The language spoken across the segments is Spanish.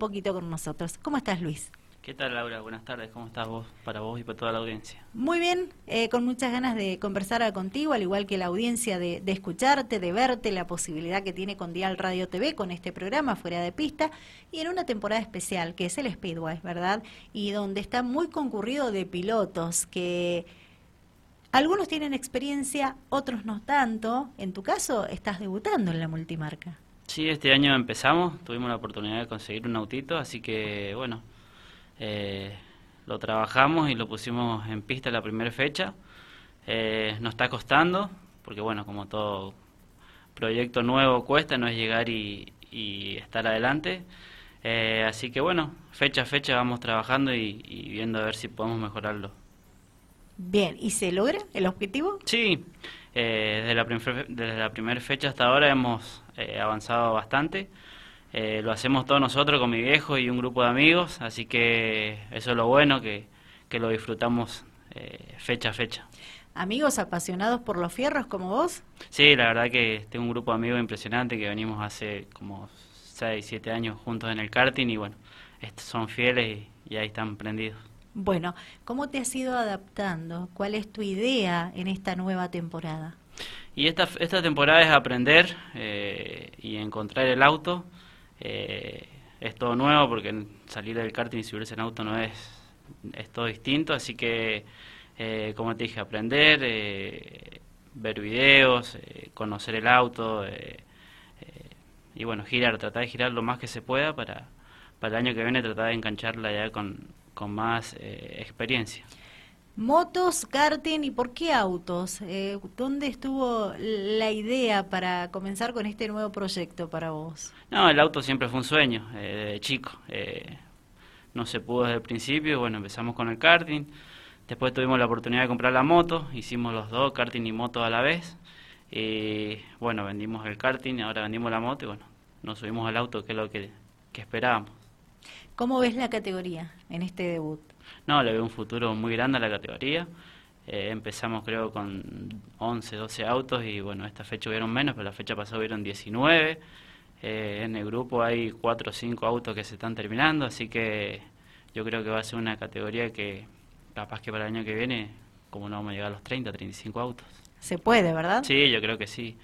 poquito con nosotros. ¿Cómo estás, Luis? ¿Qué tal, Laura? Buenas tardes. ¿Cómo estás vos, para vos y para toda la audiencia? Muy bien, eh, con muchas ganas de conversar contigo, al igual que la audiencia, de, escucharte, de verte, la posibilidad que tiene con Dial Radio TV, con este programa Fuera de Pista, y en una temporada especial, que es el Speedway, ¿verdad? Y donde está muy concurrido de pilotos, que algunos tienen experiencia, otros no tanto. En tu caso, estás debutando en la multimarca. Sí, este año empezamos, tuvimos la oportunidad de conseguir un autito, así que, bueno eh, lo trabajamos y lo pusimos en pista la primera fecha. Eh, nos está costando, porque bueno, como todo proyecto nuevo cuesta, no es llegar y, estar adelante. Eh, así que bueno, fecha a fecha vamos trabajando y, viendo a ver si podemos mejorarlo. Bien, ¿y se logra el objetivo? Sí, desde, la desde la primera fecha hasta ahora hemos avanzado bastante. Eh, lo hacemos todos nosotros con mi viejo y un grupo de amigos, así que eso es lo bueno, que, lo disfrutamos eh, fecha a fecha. ¿Amigos apasionados por los fierros como vos? Sí, la verdad que tengo un grupo de amigos impresionante que venimos hace como 6, 7 años juntos en el karting y bueno, son fieles y, ahí están prendidos. Bueno, ¿cómo te has ido adaptando? ¿Cuál es tu idea en esta nueva temporada? Y esta, esta temporada es aprender eh, y encontrar el auto eh, es todo nuevo porque salir del karting y subirse en auto no es, es todo distinto, así que, eh, como te dije, aprender, eh, ver videos, conocer el auto y bueno, girar, tratar de girar lo más que se pueda para, para el año que viene tratar de engancharla ya con, con más experiencia. Motos, karting y por qué autos? Eh, ¿Dónde estuvo la idea para comenzar con este nuevo proyecto para vos? No, el auto siempre fue un sueño, eh, de chico. Eh, no se pudo desde el principio, bueno, empezamos con el karting. Después tuvimos la oportunidad de comprar la moto, hicimos los dos, karting y moto a la vez. Y bueno, vendimos el karting, ahora vendimos la moto y bueno, nos subimos al auto, que es lo que, que esperábamos. ¿Cómo ves la categoría en este debut? No, le veo un futuro muy grande a la categoría. Eh, empezamos creo con 11, 12 autos y bueno, esta fecha hubieron menos, pero la fecha pasada hubieron 19. Eh, en el grupo hay 4 o 5 autos que se están terminando, así que yo creo que va a ser una categoría que capaz que para el año que viene, como no vamos a llegar a los 30, 35 autos. Se puede, ¿verdad? Sí, yo creo que sí.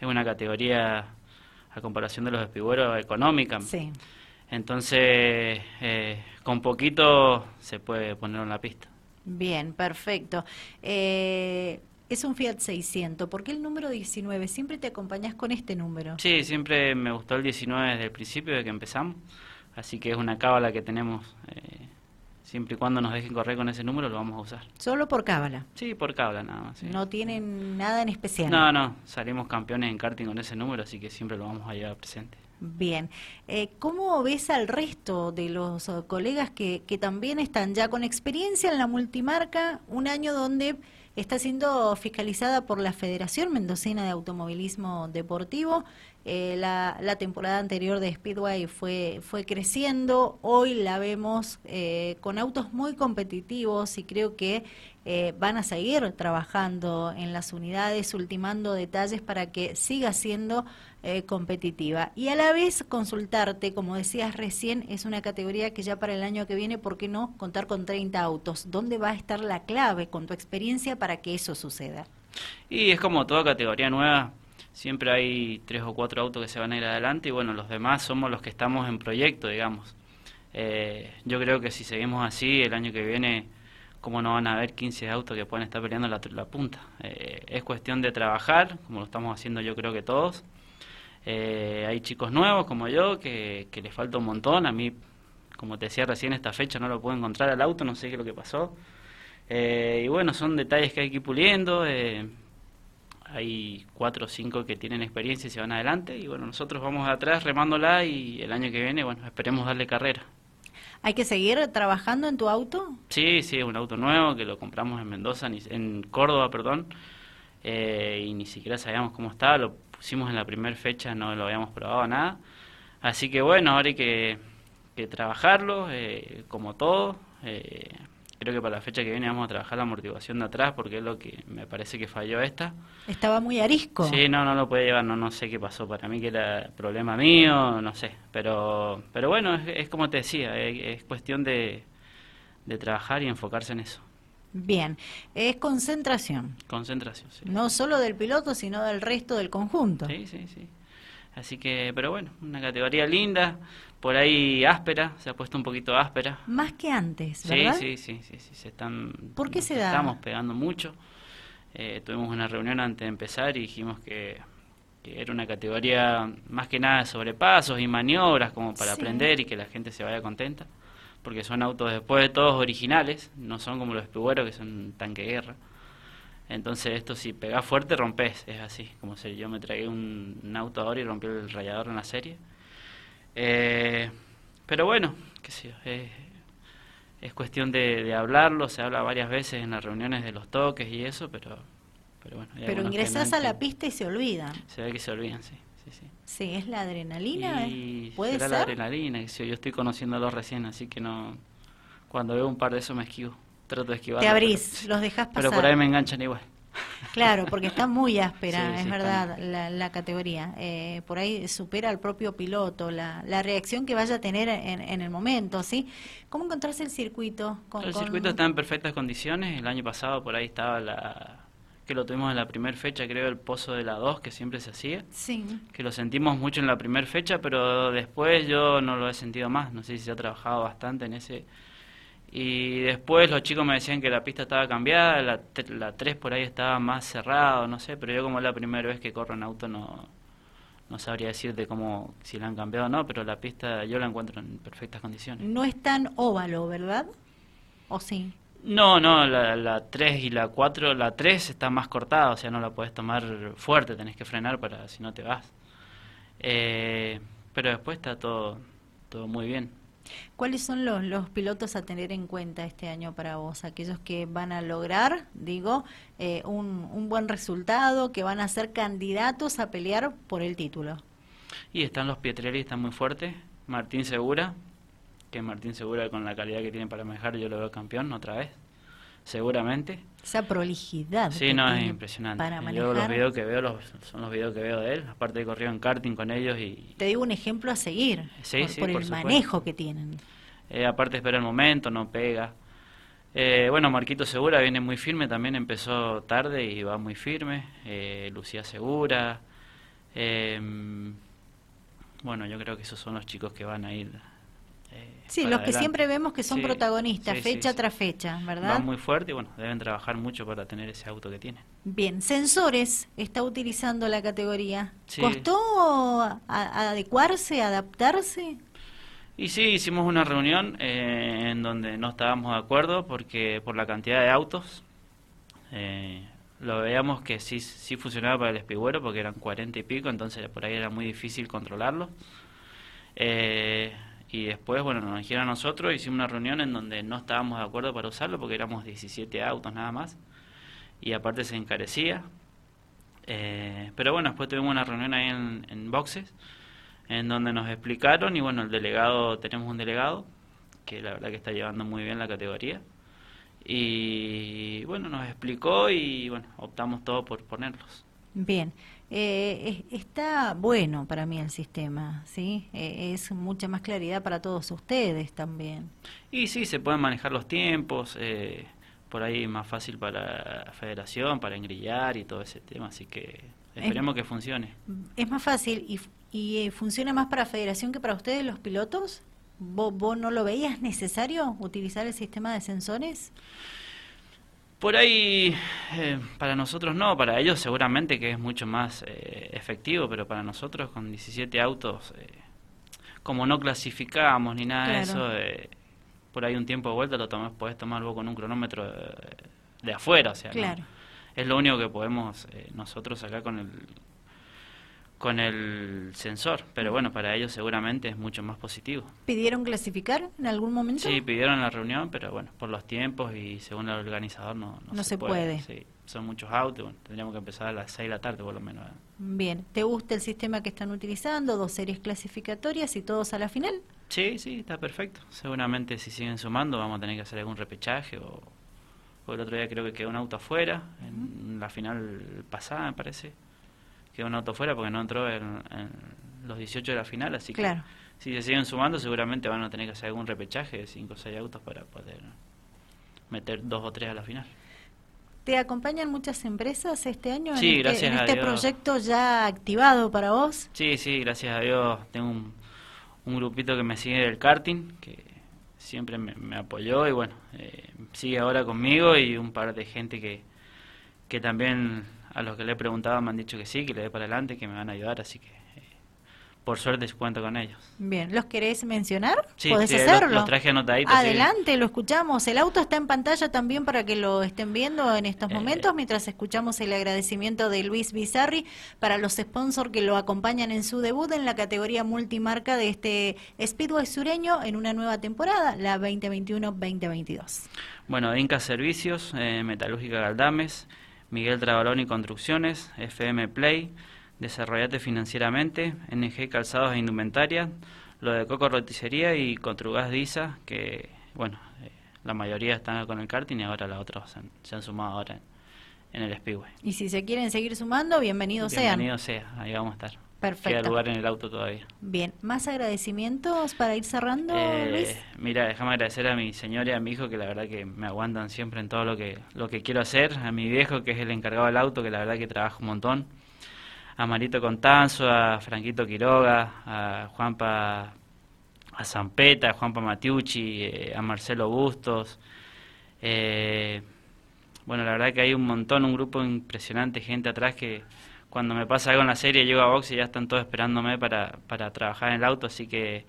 Es una categoría, a comparación de los espigueros, económica. Sí. Entonces, eh, con poquito se puede poner en la pista. Bien, perfecto. Eh, es un Fiat 600. ¿Por qué el número 19? ¿Siempre te acompañas con este número? Sí, siempre me gustó el 19 desde el principio, de que empezamos. Así que es una cábala que tenemos. Eh, siempre y cuando nos dejen correr con ese número, lo vamos a usar. ¿Solo por cábala? Sí, por cábala nada más. ¿No tienen nada en especial? No, no. Salimos campeones en karting con ese número, así que siempre lo vamos a llevar presente. Bien, eh, ¿cómo ves al resto de los uh, colegas que, que también están ya con experiencia en la multimarca, un año donde está siendo fiscalizada por la Federación Mendocina de Automovilismo Deportivo? Eh, la, la, temporada anterior de Speedway fue, fue creciendo, hoy la vemos eh, con autos muy competitivos y creo que eh, van a seguir trabajando en las unidades, ultimando detalles para que siga siendo eh, competitiva. Y a la vez consultarte, como decías recién, es una categoría que ya para el año que viene, ¿por qué no contar con 30 autos? ¿Dónde va a estar la clave con tu experiencia para que eso suceda? Y es como toda categoría nueva, siempre hay tres o cuatro autos que se van a ir adelante y bueno, los demás somos los que estamos en proyecto, digamos. Eh, yo creo que si seguimos así, el año que viene cómo no van a haber 15 autos que pueden estar peleando la, punta. Eh, es cuestión de trabajar, como lo estamos haciendo yo creo que todos. Eh, hay chicos nuevos como yo que, les falta un montón. A mí, como te decía recién, esta fecha no lo puedo encontrar al auto, no sé qué es lo que pasó. Eh, y bueno, son detalles que hay que ir puliendo. hay cuatro o cinco que tienen experiencia y se van adelante. Y bueno, nosotros vamos atrás remándola y el año que viene, bueno, esperemos darle carrera. ¿Hay que seguir trabajando en tu auto? Sí, sí, un auto nuevo que lo compramos en Mendoza, en Córdoba, perdón, eh, y ni siquiera sabíamos cómo estaba, lo pusimos en la primera fecha, no lo habíamos probado nada. Así que bueno, ahora hay que, trabajarlo, eh, como todo. Eh, creo que para la fecha que viene vamos a trabajar la amortiguación de atrás porque es lo que me parece que falló esta. Estaba muy arisco. Sí, no, no lo puede llevar, no, no sé qué pasó. Para mí que era problema mío, no sé. Pero, pero bueno, es, como te decía, es, cuestión de, de trabajar y enfocarse en eso. Bien, es concentración. Concentración, sí. No solo del piloto, sino del resto del conjunto. Sí, sí, sí. Así que, pero bueno, una categoría linda, por ahí áspera, se ha puesto un poquito áspera. Más que antes, ¿verdad? Sí, sí, sí, sí, se están... ¿Por qué se da? Estamos pegando mucho. Eh, tuvimos una reunión antes de empezar y dijimos que, era una categoría más que nada sobre pasos y maniobras como para aprender y que la gente se vaya contenta porque son autos después de todos originales, no son como los espigueros que son tanque de guerra. Entonces esto si pegás fuerte rompes, es así, como si yo me tragué un, auto ahora y rompí el rayador en la serie. Eh, pero bueno, qué sé es, es cuestión de, hablarlo, se habla varias veces en las reuniones de los toques y eso, pero, pero bueno. Pero ingresás a la pista y se olvidan. Se ve que se olvidan, sí. Sí, es la adrenalina. Y ¿Puede ser? la adrenalina, yo estoy conociéndolo recién, así que no. Cuando veo un par de esos me esquivo. Trato de esquivar. Te abrís, los dejas pasar. Pero por ahí me enganchan igual. Claro, porque está muy áspera, es verdad, la, categoría. Eh, por ahí supera al propio piloto, la, la reacción que vaya a tener en, el momento, ¿sí? ¿Cómo encontrarse el circuito? el circuito está en perfectas condiciones. El año pasado por ahí estaba la, que lo tuvimos en la primera fecha, creo, el pozo de la 2, que siempre se hacía. Sí. Que lo sentimos mucho en la primera fecha, pero después yo no lo he sentido más. No sé si se ha trabajado bastante en ese. Y después los chicos me decían que la pista estaba cambiada, la, la 3 por ahí estaba más cerrado, no sé, pero yo como es la primera vez que corro en auto no, no sabría decirte cómo, si la han cambiado o no, pero la pista yo la encuentro en perfectas condiciones. No es tan óvalo, ¿verdad? ¿O sí? No, no, la, la 3 y la 4, la 3 está más cortada, o sea, no la puedes tomar fuerte, tenés que frenar para si no te vas. Eh, pero después está todo, todo muy bien. ¿Cuáles son los, los pilotos a tener en cuenta este año para vos? Aquellos que van a lograr, digo, eh, un, buen resultado, que van a ser candidatos a pelear por el título. Y están los Pietrelli, están muy fuertes. Martín Segura, que Martín Segura con la calidad que tiene para manejar yo lo veo campeón otra vez, seguramente. Esa prolijidad. Sí, no, es impresionante. Yo los videos que veo son los videos que veo de él, aparte de corrido en karting con ellos y... Te digo un ejemplo a seguir, por, el manejo que tienen. Eh, aparte espera el momento, no pega. Eh, bueno, Marquito Segura viene muy firme, también empezó tarde y va muy firme. Eh, Lucía Segura. bueno, yo creo que esos son los chicos que van a ir Sí, los que siempre vemos que son protagonistas, fecha tras fecha, ¿verdad? Van muy fuerte y bueno, deben trabajar mucho para tener ese auto que tienen. Bien, sensores está utilizando la categoría. ¿Costó adecuarse, adaptarse? Y sí, hicimos una reunión eh, en donde no estábamos de acuerdo porque por la cantidad de autos eh, lo veíamos que sí, sí funcionaba para el espigüero porque eran cuarenta y pico, entonces por ahí era muy difícil controlarlo. Eh, y después, bueno, nos dijeron a nosotros, hicimos una reunión en donde no estábamos de acuerdo para usarlo porque éramos 17 autos nada más. Y aparte se encarecía. Eh, pero bueno, después tuvimos una reunión ahí en, boxes en donde nos explicaron y bueno, el delegado, tenemos un delegado que la verdad que está llevando muy bien la categoría. Y bueno, nos explicó y bueno, optamos todo por ponerlos. Bien. Eh, está bueno para mí el sistema, ¿sí? Eh, es mucha más claridad para todos ustedes también. Y sí, se pueden manejar los tiempos, eh, por ahí más fácil para la federación, para engrillar y todo ese tema, así que esperemos que funcione. ¿Es más fácil y, y funciona más para federación que para ustedes los pilotos? ¿Vos, ¿Vos no lo veías necesario utilizar el sistema de sensores? Por ahí, eh, para nosotros no, para ellos seguramente que es mucho más eh, efectivo, pero para nosotros con 17 autos, eh, como no clasificamos ni nada de eso, por ahí un tiempo de vuelta lo tomás, podés tomar vos con un cronómetro de, afuera, o sea, es lo único que podemos nosotros acá con el con el sensor, pero bueno, para ellos seguramente es mucho más positivo. ¿Pidieron clasificar en algún momento? Sí, pidieron la reunión, pero bueno, por los tiempos y según el organizador no, no, se, puede. Sí, son muchos autos, tendríamos que empezar a las 6 de la tarde por lo menos. Bien, ¿te gusta el sistema que están utilizando? Dos series clasificatorias y todos a la final. Sí, sí, está perfecto. Seguramente si siguen sumando vamos a tener que hacer algún repechaje o, el otro día creo que quedó un auto afuera, en la final pasada me parece, quedó un auto afuera porque no entró en, los 18 de la final, así que si se siguen sumando seguramente van a tener que hacer algún repechaje de 5 o 6 autos para poder meter dos o tres a la final. ¿Te acompañan muchas empresas este año sí, en, gracias este, este proyecto ya activado para vos? Sí, sí, gracias a Dios. Tengo un, un grupito que me sigue del karting, que siempre me, apoyó y bueno, eh, sigue ahora conmigo y un par de gente que, que también a los que le he preguntado me han dicho que sí, que le dé para adelante, que me van a ayudar, así que por suerte cuento con ellos. Bien, ¿los querés mencionar? Sí, ¿Podés hacerlo? Los, traje anotaditos. Adelante, lo escuchamos. El auto está en pantalla también para que lo estén viendo en estos eh. momentos, mientras escuchamos el agradecimiento de Luis Bizarri para los sponsors que lo acompañan en su debut en la categoría multimarca de este Speedway sureño en una nueva temporada, la 2021-2022. Bueno, Inca Servicios, eh, Metalúrgica Galdames, Miguel Trabalón y Construcciones, FM Play, Desarrollate financieramente, NG Calzados e Indumentaria, lo de Coco Roticería y Contrugas Disa, que bueno, eh, la mayoría están con el karting y ahora las otras se han, sumado ahora en, el Speedway. Y si se quieren seguir sumando, bienvenidos sean. Bienvenidos sea, ahí vamos a estar. Perfecto. Queda lugar en el auto todavía. Bien, ¿más agradecimientos para ir cerrando, eh, Luis? Mira, déjame agradecer a mi señora y a mi hijo que la verdad que me aguantan siempre en todo lo que, lo que quiero hacer, a mi viejo que es el encargado del auto, que la verdad que trabaja un montón a Marito Contanzo, a Franquito Quiroga, a Juanpa a Zampeta, a Juanpa Matiucci, eh, a Marcelo Bustos. Eh, bueno, la verdad que hay un montón, un grupo impresionante, gente atrás que cuando me pasa algo en la serie llego a box y ya están todos esperándome para, para trabajar en el auto, así que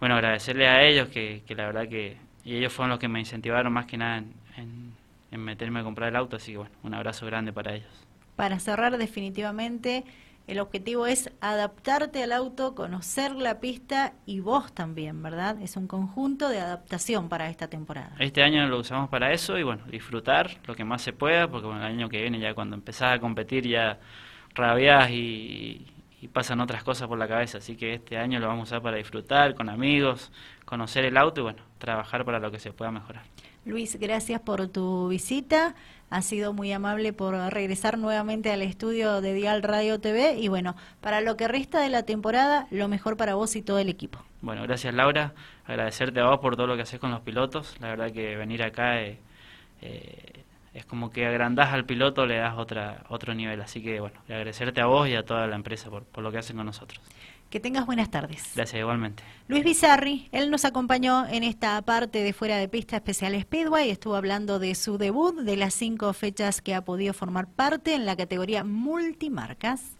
bueno, agradecerle a ellos que, que la verdad que, y ellos fueron los que me incentivaron más que nada en, en meterme a comprar el auto, así que bueno, un abrazo grande para ellos para cerrar definitivamente, el objetivo es adaptarte al auto, conocer la pista y vos también, ¿verdad? Es un conjunto de adaptación para esta temporada. Este año lo usamos para eso y bueno, disfrutar lo que más se pueda, porque bueno, el año que viene ya cuando empezás a competir ya rabiás y, y pasan otras cosas por la cabeza, así que este año lo vamos a usar para disfrutar con amigos, conocer el auto y bueno, trabajar para lo que se pueda mejorar. Luis, gracias por tu visita. Ha sido muy amable por regresar nuevamente al estudio de Dial Radio TV y bueno, para lo que resta de la temporada, lo mejor para vos y todo el equipo. Bueno, gracias Laura, agradecerte a vos por todo lo que haces con los pilotos. La verdad que venir acá eh, eh, es como que agrandás al piloto, le das otra, otro nivel. Así que bueno, agradecerte a vos y a toda la empresa por, por lo que hacen con nosotros. Que tengas buenas tardes. Gracias, igualmente. Luis Bizarri, él nos acompañó en esta parte de Fuera de Pista Especial Speedway. Estuvo hablando de su debut, de las cinco fechas que ha podido formar parte en la categoría multimarcas.